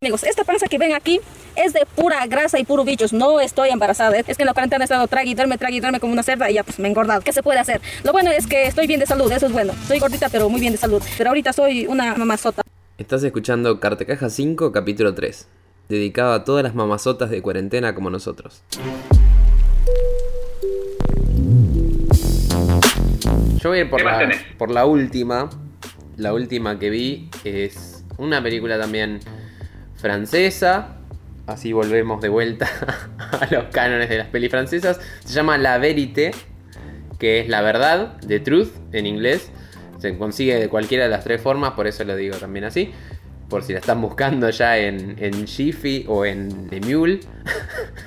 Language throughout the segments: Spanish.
Amigos, esta panza que ven aquí es de pura grasa y puro bichos. No estoy embarazada. Es que en la cuarentena he estado trague y duerme, trague y duerme como una cerda y ya pues me he engordado. ¿Qué se puede hacer? Lo bueno es que estoy bien de salud, eso es bueno. Soy gordita pero muy bien de salud. Pero ahorita soy una mamazota. Estás escuchando Cartecaja 5, capítulo 3, dedicado a todas las mamazotas de cuarentena como nosotros. Yo voy a ir por ¿Qué más la, por la última. La última que vi es una película también francesa. Así volvemos de vuelta a los cánones de las pelis francesas. Se llama La Vérité, que es la verdad, The Truth en inglés. Se consigue de cualquiera de las tres formas, por eso lo digo también así. Por si la están buscando ya en, en Jiffy o en The Mule.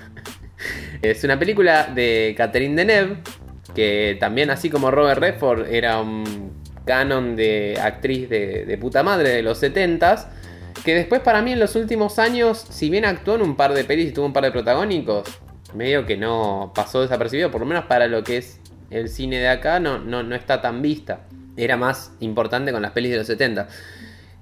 es una película de Catherine Deneuve, que también así como Robert Redford era un canon de actriz de, de puta madre de los 70s. Que después para mí en los últimos años, si bien actuó en un par de pelis y tuvo un par de protagónicos, medio que no pasó desapercibido, por lo menos para lo que es el cine de acá, no, no, no está tan vista. Era más importante con las pelis de los 70.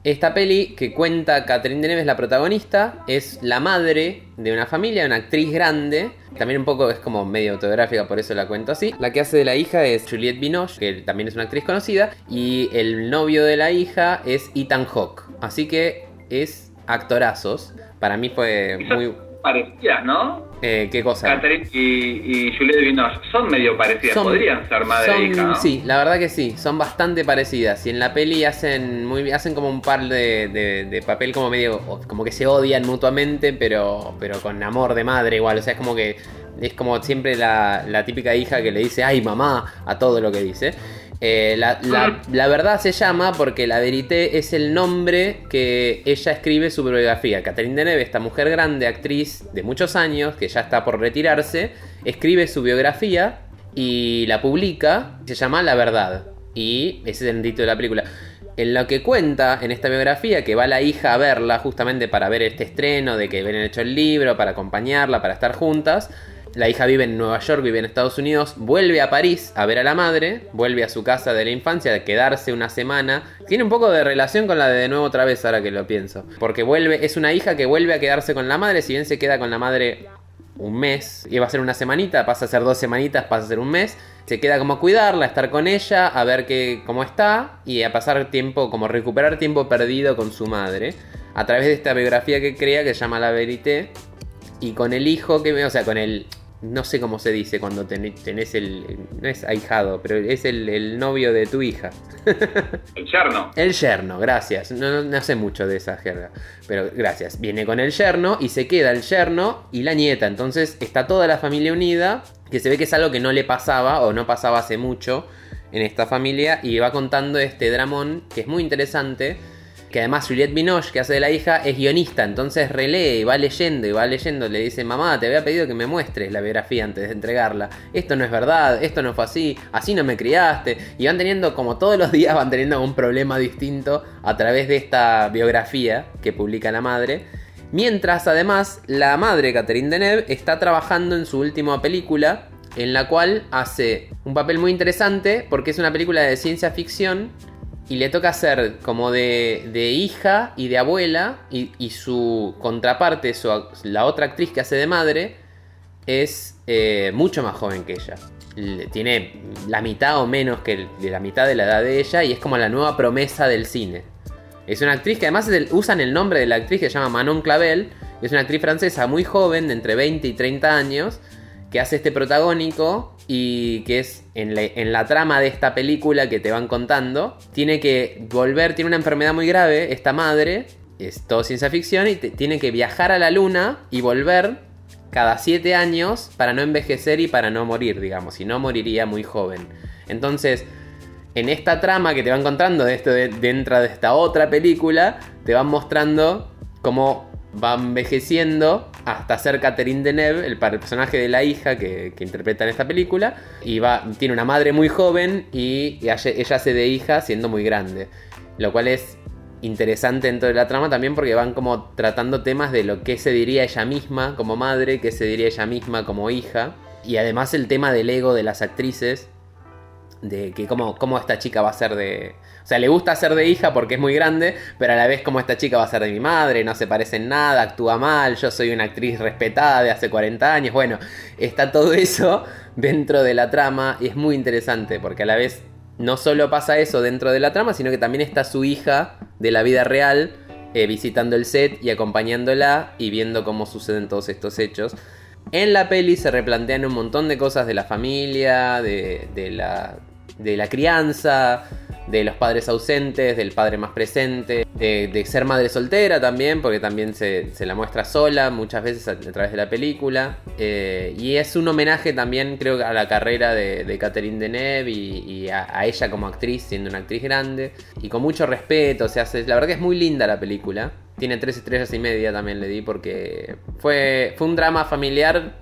Esta peli que cuenta Catherine Deneuve es la protagonista, es la madre de una familia, una actriz grande, también un poco es como medio autobiográfica, por eso la cuento así. La que hace de la hija es Juliette Binoche, que también es una actriz conocida, y el novio de la hija es Ethan Hawke, así que es actorazos. Para mí fue muy... Parecidas, ¿no? eh, ¿Qué cosa? Catherine y, y Juliette Binoche son medio parecidas. Son- Podrían ser madre son- e hija, ¿no? Sí, la verdad que sí, son bastante parecidas. Y en la peli hacen muy hacen como un par de, de- de papel como medio, como que se odian mutuamente, pero, pero con amor de madre igual. O sea, es como que es como siempre la, la típica hija que le dice, ay mamá, a todo lo que dice. Eh, la, la- la verdad se llama porque la verité es el nombre que ella escribe su biografía. Catherine Deneuve, esta mujer grande, actriz de muchos años, que ya está por retirarse, escribe su biografía y la publica, se llama La Verdad. Y ese es el título de la película. En lo que cuenta en esta biografía, que va la hija a verla justamente para ver este estreno, de que habían hecho el libro, para acompañarla, para estar juntas. La hija vive en Nueva York, vive en Estados Unidos, vuelve a París a ver a la madre, vuelve a su casa de la infancia, de quedarse una semana. Tiene un poco de relación con la de de nuevo otra vez, ahora que lo pienso. Porque vuelve, es una hija que vuelve a quedarse con la madre, si bien se queda con la madre un mes, iba a ser una semanita, pasa a ser dos semanitas, pasa a ser un mes. Se queda como a cuidarla, a estar con ella, a ver que, cómo está y a pasar tiempo, como recuperar tiempo perdido con su madre. A través de esta biografía que crea, que se llama La Verité. Y con el hijo que, o sea, con el, no sé cómo se dice cuando ten- tenés el, no es ahijado, pero es el, el novio de tu hija. El yerno. El yerno, gracias. No, no- no sé mucho de esa jerga. Pero gracias. Viene con el yerno y se queda el yerno y la nieta. Entonces está toda la familia unida. Que se ve que es algo que no le pasaba o no pasaba hace mucho en esta familia. Y va contando este dramón que es muy interesante. Que además Juliette Binoche, que hace de la hija, es guionista. Entonces relee y va leyendo y va leyendo. Le dice, mamá, te había pedido que me muestres la biografía antes de entregarla. Esto no es verdad, esto no fue así, así no me criaste. Y van teniendo, como todos los días, van teniendo un problema distinto a través de esta biografía que publica la madre. Mientras, además, la madre, Catherine Deneuve, está trabajando en su última película, en la cual hace un papel muy interesante porque es una película de ciencia ficción y le toca ser como de, de hija y de abuela y, y su contraparte, su, la otra actriz que hace de madre, es eh, mucho más joven que ella. Tiene la mitad o menos que de la mitad de la edad de ella y es como la nueva promesa del cine. Es una actriz que además usan el nombre de la actriz que se llama Manon Clavel. Es una actriz francesa muy joven, de entre 20 y 30 años, que hace este protagónico y que es en la, trama de esta película que te van contando. Tiene que volver, tiene una enfermedad muy grave, esta madre, es todo ciencia ficción, y tiene que viajar a la luna y volver cada 7 años para no envejecer y para no morir, digamos, si no moriría muy joven. Entonces, en esta trama que te van contando de esto de, dentro de esta otra película, te van mostrando cómo va envejeciendo hasta ser Catherine Deneuve, el, personaje de la hija que, que interpreta en esta película, y va, tiene una madre muy joven y, ella, hace de hija siendo muy grande, lo cual es interesante dentro de la trama también porque van como tratando temas de lo que se diría ella misma como madre, qué se diría ella misma como hija, y además el tema del ego de las actrices, de que cómo, cómo esta chica va a ser de... O sea, le gusta ser de hija porque es muy grande, pero a la vez cómo esta chica va a ser de mi madre, no se parece en nada, actúa mal, yo soy una actriz respetada de hace 40 años. Bueno, está todo eso dentro de la trama y es muy interesante porque a la vez no solo pasa eso dentro de la trama, sino que también está su hija de la vida real eh, visitando el set y acompañándola y viendo cómo suceden todos estos hechos. En la peli se replantean un montón de cosas de la familia, de, de la, de la crianza, de los padres ausentes, del padre más presente, de, ser madre soltera también, porque también se, se la muestra sola muchas veces a, través de la película. Eh, y es un homenaje también, creo, a la carrera de, Catherine Deneuve y, a, a, ella como actriz, siendo una actriz grande, y con mucho respeto. Se, la verdad que es muy linda la película. Tiene tres estrellas y media también le di porque fue, fue un drama familiar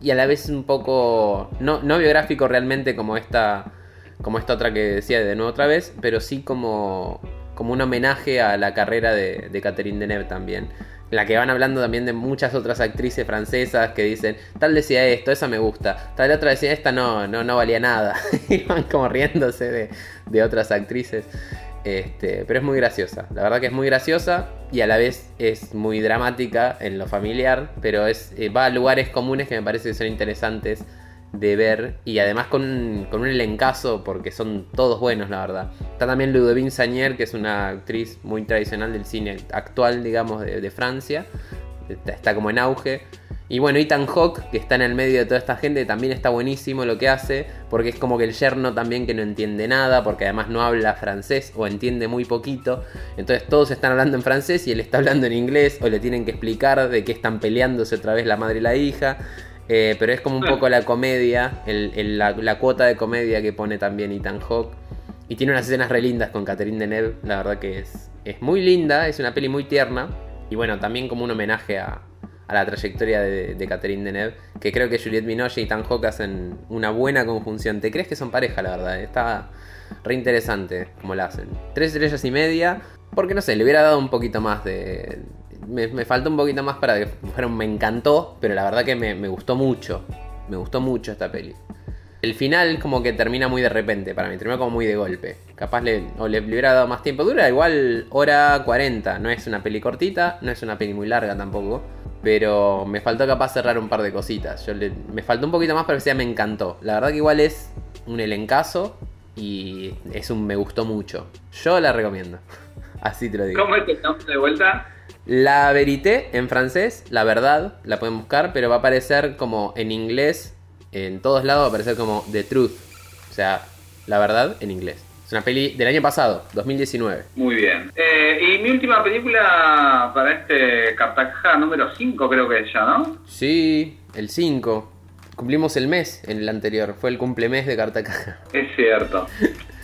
y a la vez un poco no, no biográfico realmente como esta como esta otra que decía de nuevo otra vez, pero sí como, como un homenaje a la carrera de, Catherine Deneuve también. La que van hablando también de muchas otras actrices francesas que dicen, tal decía esto, esa me gusta, tal otra decía esta no, no, no valía nada. y van como riéndose de, de otras actrices. Este, pero es muy graciosa, la verdad que es muy graciosa y a la vez es muy dramática en lo familiar, pero es, eh, va a lugares comunes que me parece que son interesantes de ver y además con, con un elencazo porque son todos buenos la verdad. Está también Ludovine Sagnier que es una actriz muy tradicional del cine actual digamos de, Francia, está, está, como en auge. Y bueno, Ethan Hawke, que está en el medio de toda esta gente, también está buenísimo lo que hace, porque es como que el yerno también que no entiende nada, porque además no habla francés o entiende muy poquito. Entonces todos están hablando en francés y él está hablando en inglés, o le tienen que explicar de qué están peleándose otra vez la madre y la hija. Eh, pero es como un poco la comedia, el, el, la, la, cuota de comedia que pone también Ethan Hawke. Y tiene unas escenas re lindas con Catherine Deneuve, la verdad que es, es muy linda, es una peli muy tierna. Y bueno, también como un homenaje a, a la trayectoria de, de Catherine Deneuve, que creo que Juliette Binoche y Ethan Hawke hacen una buena conjunción. ¿Te crees que son pareja, la verdad? Está re interesante como la hacen. Tres estrellas y media, porque no sé, le hubiera dado un poquito más de, me, me falta un poquito más para que fuera un me encantó, pero la verdad que me, me, gustó mucho. Me gustó mucho esta peli. El final como que termina muy de repente para mí, termina como muy de golpe. Capaz le, o le, hubiera dado más tiempo. Dura igual hora 40, no es una peli cortita, no es una peli muy larga tampoco. Pero me faltó capaz cerrar un par de cositas. Yo le, me faltó un poquito más, pero sea me encantó. La verdad que igual es un elencazo y es un me gustó mucho. Yo la recomiendo. Así te lo digo. ¿Cómo es el nombre de vuelta? La Verité en francés, la verdad, la pueden buscar, pero va a aparecer como en inglés, en todos lados va a aparecer como The Truth, o sea, la verdad en inglés. Es una peli del año pasado, 2019. Muy bien. Eh, y mi última película para este Cartaja número 5 creo que es ya, ¿no? Sí, el 5. Cumplimos el mes en el anterior, fue el cumplemes de Cartacaja. Es cierto.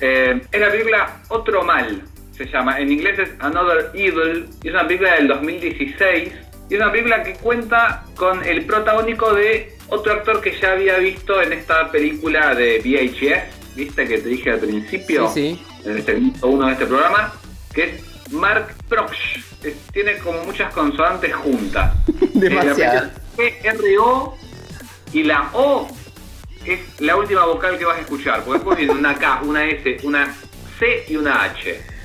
eh, es la película Otro Mal, se llama. En inglés es Another Evil. Y es una película del 2016. Y es una película que cuenta con el protagónico de otro actor que ya había visto en esta película de VHS. ¿Viste que te dije al principio? Sí, sí. En este uno de este programa. Que es Mark Proksch. Tiene como muchas consonantes juntas. Demasiado. Eh, R-O y la O es la última vocal que vas a escuchar. Porque después viene una K, una S, una C y una H.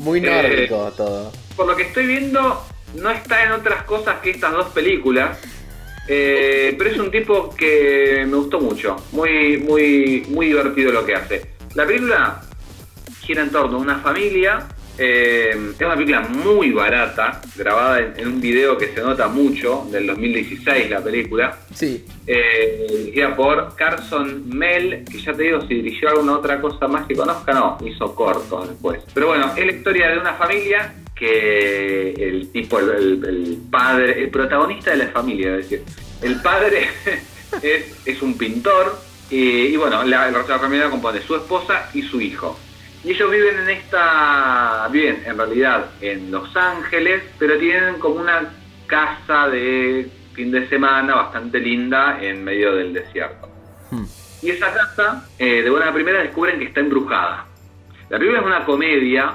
Muy nórdico eh, todo. Por lo que estoy viendo, no está en otras cosas que estas dos películas. Eh, pero es un tipo que me gustó mucho. Muy, muy, muy divertido lo que hace. La película gira en torno a una familia. Eh, es una película muy barata, grabada en, en, un video que se nota mucho, del 2016 la película. Sí. Eh, dirigida por Carson Mel, que ya te digo, si dirigió alguna otra cosa más que conozca, no, hizo cortos después. Pero bueno, es la historia de una familia que el tipo, el, el, el padre, el protagonista de la familia, es decir, el padre es, es, un pintor y, y bueno, la, la familia compone su esposa y su hijo. Y ellos viven en esta, viven en realidad en Los Ángeles, pero tienen como una casa de fin de semana bastante linda en medio del desierto. Hmm. Y esa casa, eh, de buena primera, descubren que está embrujada. La película es una comedia,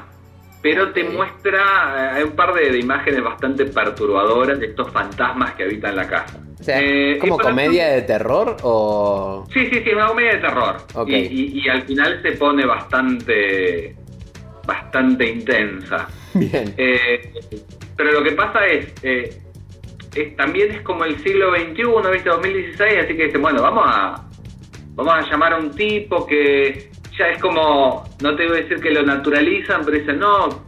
pero te muestra, hay eh, un par de, de, imágenes bastante perturbadoras de estos fantasmas que habitan la casa. Sea, Eh, ¿como comedia de terror o...? Sí, sí, sí, una comedia de terror. Y, y- y al final se pone bastante, bastante intensa. Bien. Eh, pero lo que pasa es, eh, es- también es como el siglo XXI, ¿viste? 2016, así que dicen, bueno, vamos a, vamos a llamar a un tipo que ya es como, no te voy a decir que lo naturalizan, pero dicen, no,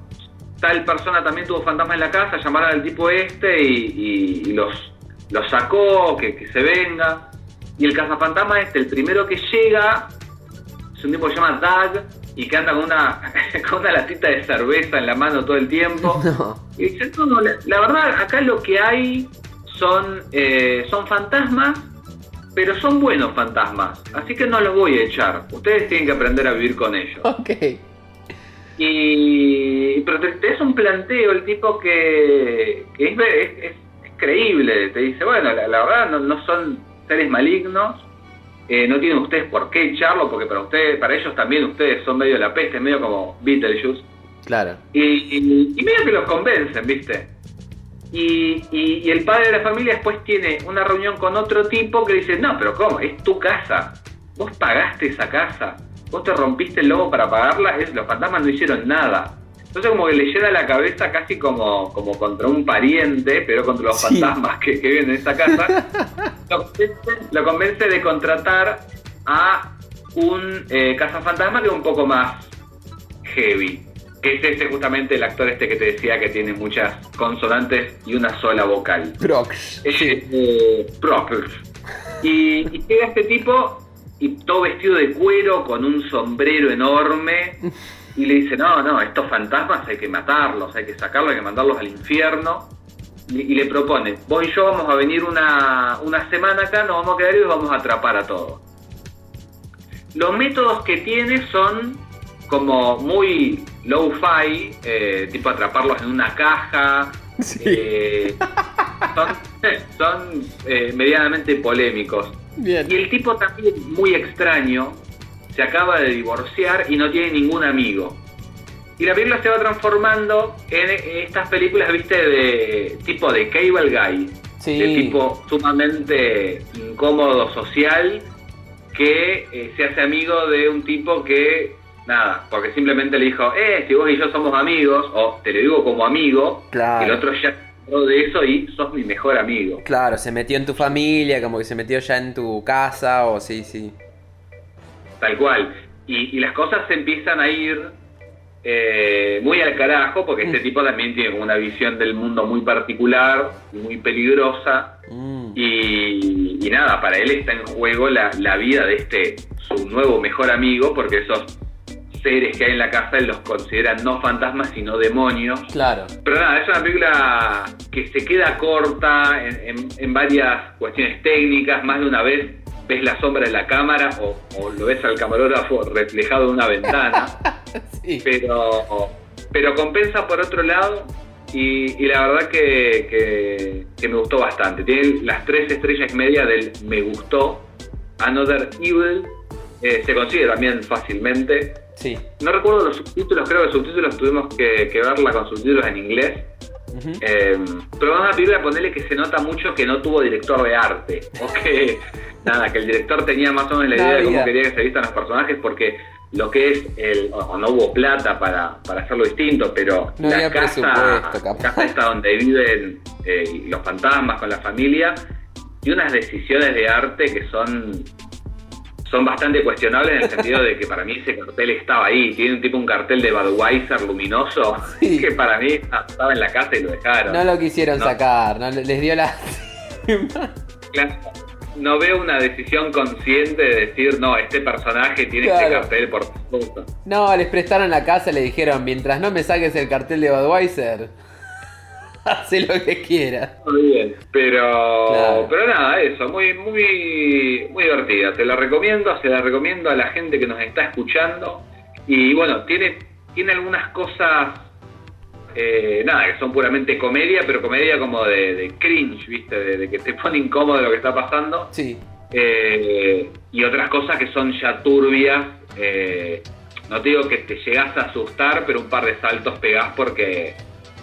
tal persona también tuvo fantasma en la casa, llamaron al tipo este y los, los sacó, que, que se venga. Y el cazafantasma este, el primero que llega, es un tipo que se llama Doug y que anda con una, con una latita de cerveza en la mano todo el tiempo. No. Y dice, no, no, la, la verdad, acá lo que hay son, eh, son fantasmas, pero son buenos fantasmas. Así que no los voy a echar. Ustedes tienen que aprender a vivir con ellos. Ok. Y pero te, te es un planteo el tipo que, que es, es- es- es creíble. Te dice, bueno, la, la verdad no, no son seres malignos. eh, no tienen ustedes por qué echarlo, porque para ustedes, para ellos también ustedes son medio la peste, medio como Beetlejuice. Claro. Y, y, y medio que los convencen, ¿viste? Y, y- y el padre de la familia después tiene una reunión con otro tipo que dice, no, pero ¿cómo? Es tu casa. Vos pagaste esa casa. Vos te rompiste el lomo para pagarla. Es, los fantasmas no hicieron nada. Entonces como que le llena la cabeza casi como, como contra un pariente, pero contra los Sí. fantasmas que, que viven en esa casa. lo, convence, lo convence de contratar a un eh, cazafantasma que es un poco más heavy. Que es ese justamente el actor este que te decía que tiene muchas consonantes y una sola vocal. Prox. Es eh. Y, y llega este tipo y todo vestido de cuero con un sombrero enorme y le dice, no, no, estos fantasmas hay que matarlos, hay que sacarlos, hay que mandarlos al infierno. Y, y le propone, vos y yo vamos a venir una, una semana acá, nos vamos a quedar y los vamos a atrapar a todos. Los métodos que tiene son como muy low-fi, eh, tipo atraparlos en una caja, Sí. eh, son son, eh, medianamente polémicos. Bien. Y el tipo también muy extraño, se acaba de divorciar y no tiene ningún amigo. Y la película se va transformando en estas películas, viste, de tipo de Cable Guy, Sí. de tipo sumamente incómodo social, que eh, se hace amigo de un tipo que, nada, porque simplemente le dijo, eh, si vos y yo somos amigos, o te lo digo como amigo, Claro. el otro ya de eso y sos mi mejor amigo. Claro, se metió en tu familia, como que se metió ya en tu casa, o sí, sí. Tal cual. Y, y las cosas se empiezan a ir eh, muy al carajo, porque este Mm. tipo también tiene como una visión del mundo muy particular muy peligrosa. Mm. Y, y nada, para él está en juego la, la vida de este, su nuevo mejor amigo, porque esos seres que hay en la casa él los considera no fantasmas, sino demonios. Claro. Pero nada, es una película que se queda corta en, en- en varias cuestiones técnicas. Más de una vez ves la sombra de la cámara o, o lo ves al camarógrafo reflejado en una ventana. Sí. Pero, pero compensa por otro lado y, y la verdad que, que- que me gustó bastante. Tiene las tres estrellas y media del me gustó. Another Evil eh, se consigue también fácilmente. Sí. No recuerdo los subtítulos, creo que los subtítulos tuvimos que, que verla con subtítulos en inglés. Ujú. Eh, pero es una película, ponerle que se nota mucho que no tuvo director de arte. O que, nada, que el director tenía más o menos la idea de cómo quería que se vistan los personajes, porque lo que es el. O no hubo plata para, para hacerlo distinto, pero No la casa, casa esta donde viven eh, los fantasmas con la familia, y unas decisiones de arte que son son bastante cuestionables en el sentido de que para mí ese cartel estaba ahí. Tiene un tipo un cartel de Budweiser luminoso Sí. que para mí estaba en la casa y lo dejaron. No lo quisieron No. sacar, no, les dio la... Claro, No veo una decisión consciente de decir, no, este personaje tiene este Claro. cartel por supuesto. No, les prestaron la casa y le dijeron, mientras no me saques el cartel de Budweiser, hace lo que quieras. Muy bien. Pero, Claro. pero nada, eso, muy, muy, muy divertida. Te la recomiendo, se la recomiendo a la gente que nos está escuchando. Y bueno, tiene, tiene algunas cosas, eh, nada, que son puramente comedia, pero comedia como de, de cringe, ¿viste? De, de que te pone incómodo lo que está pasando. Sí. Eh, y otras cosas que son ya turbias. eh, no te digo que te llegas a asustar, pero un par de saltos pegás porque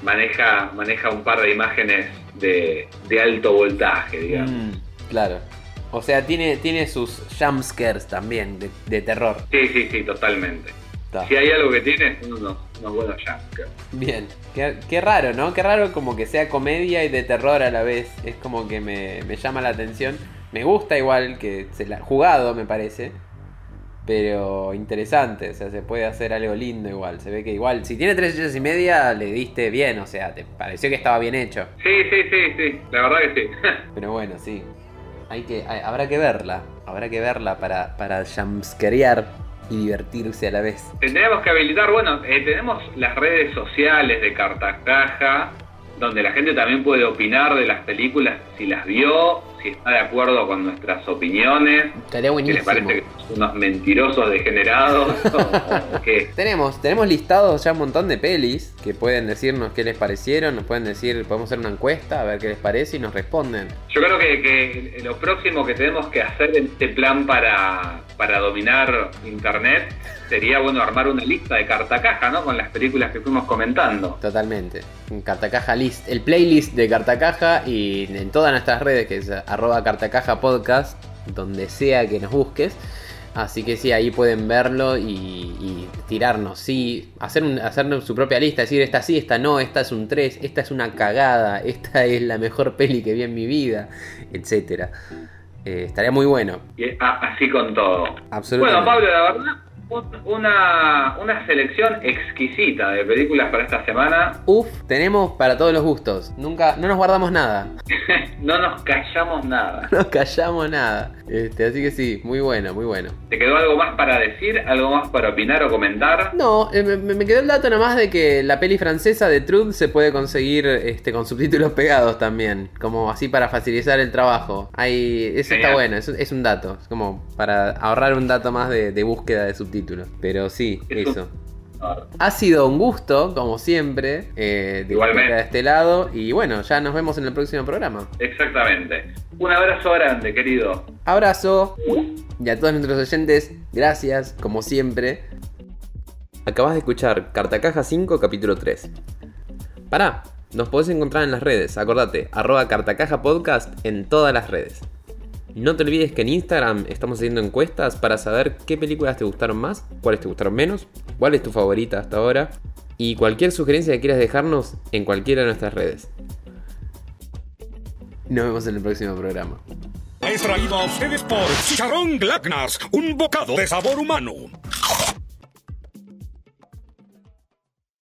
maneja, maneja un par de imágenes de, de alto voltaje, digamos. Mm. Claro. O sea, tiene, tiene sus jumpscares también de, de terror. Sí, sí, sí, totalmente. Si hay algo que tiene, son unos, unos buenos jumpscares. Bien. Qué, qué raro, ¿no? Qué raro como que sea comedia y de terror a la vez. Es como que me, me llama la atención. Me gusta igual que se la jugado, me parece. Pero interesante, o sea, se puede hacer algo lindo igual. Se ve que igual, si tiene tres estrellas y media, le diste bien, o sea, te pareció que estaba bien hecho. Sí, sí, sí, sí, la verdad que sí. Pero bueno, sí. Hay que, hay- habrá que verla. Habrá que verla para, para y divertirse a la vez. Tendríamos que habilitar, bueno, eh, tenemos las redes sociales de Cartacaja, donde la gente también puede opinar de las películas, si las vio, si está de acuerdo con nuestras opiniones, Estaría si les buenísimo. parece que son unos mentirosos degenerados, o, o qué. Tenemos, tenemos listados ya un montón de pelis que pueden decirnos qué les parecieron, nos pueden decir, podemos hacer una encuesta a ver qué les parece y nos responden. Yo creo que, que lo próximo que tenemos que hacer en este plan para, para dominar Internet sería, bueno, armar una lista de Cartacaja, ¿no? Con las películas que fuimos comentando. Totalmente. En Cartacaja List, el playlist de Cartacaja y en todas nuestras redes, que es arroba Cartacaja Podcast, donde sea que nos busques. Así que sí, ahí pueden verlo y, y tirarnos, sí, hacer, un, hacer su propia lista, decir esta sí, esta no, esta es un 3, esta es una cagada, esta es la mejor peli que vi en mi vida, etcétera. Eh, estaría muy bueno, Y a- así con todo. absolutamente. Bueno, Pablo, la verdad, una, una selección exquisita de películas para esta semana. Uf, tenemos para todos los gustos. Nunca, no nos guardamos nada. no nos callamos nada. No callamos nada. Este, así que sí, muy bueno, muy bueno. ¿Te quedó algo más para decir? ¿Algo más para opinar o comentar? No, eh, me, me quedó el dato nomás de que la peli francesa de Truth se puede conseguir este, con subtítulos pegados también, como así para facilitar el trabajo. Hay, eso está bueno, es, es un dato, es como para ahorrar un dato más de, de búsqueda de subtítulos. Pero sí, eso. Ha sido un gusto, como siempre, eh, de Igualmente. de este lado. Y bueno, ya nos vemos en el próximo programa. Exactamente. Un abrazo grande, querido. Abrazo. Y a todos nuestros oyentes, gracias, como siempre. Acabas de escuchar Cartacaja 5, capítulo 3. Pará, nos podés encontrar en las redes, acordate, arroba Cartacaja Podcast en todas las redes. No te olvides que en Instagram estamos haciendo encuestas para saber qué películas te gustaron más, cuáles te gustaron menos, cuál es tu favorita hasta ahora y cualquier sugerencia que quieras dejarnos en cualquiera de nuestras redes. Nos vemos en el próximo programa. Es traído a ustedes por Chicharrón Glagnas, un bocado de sabor humano.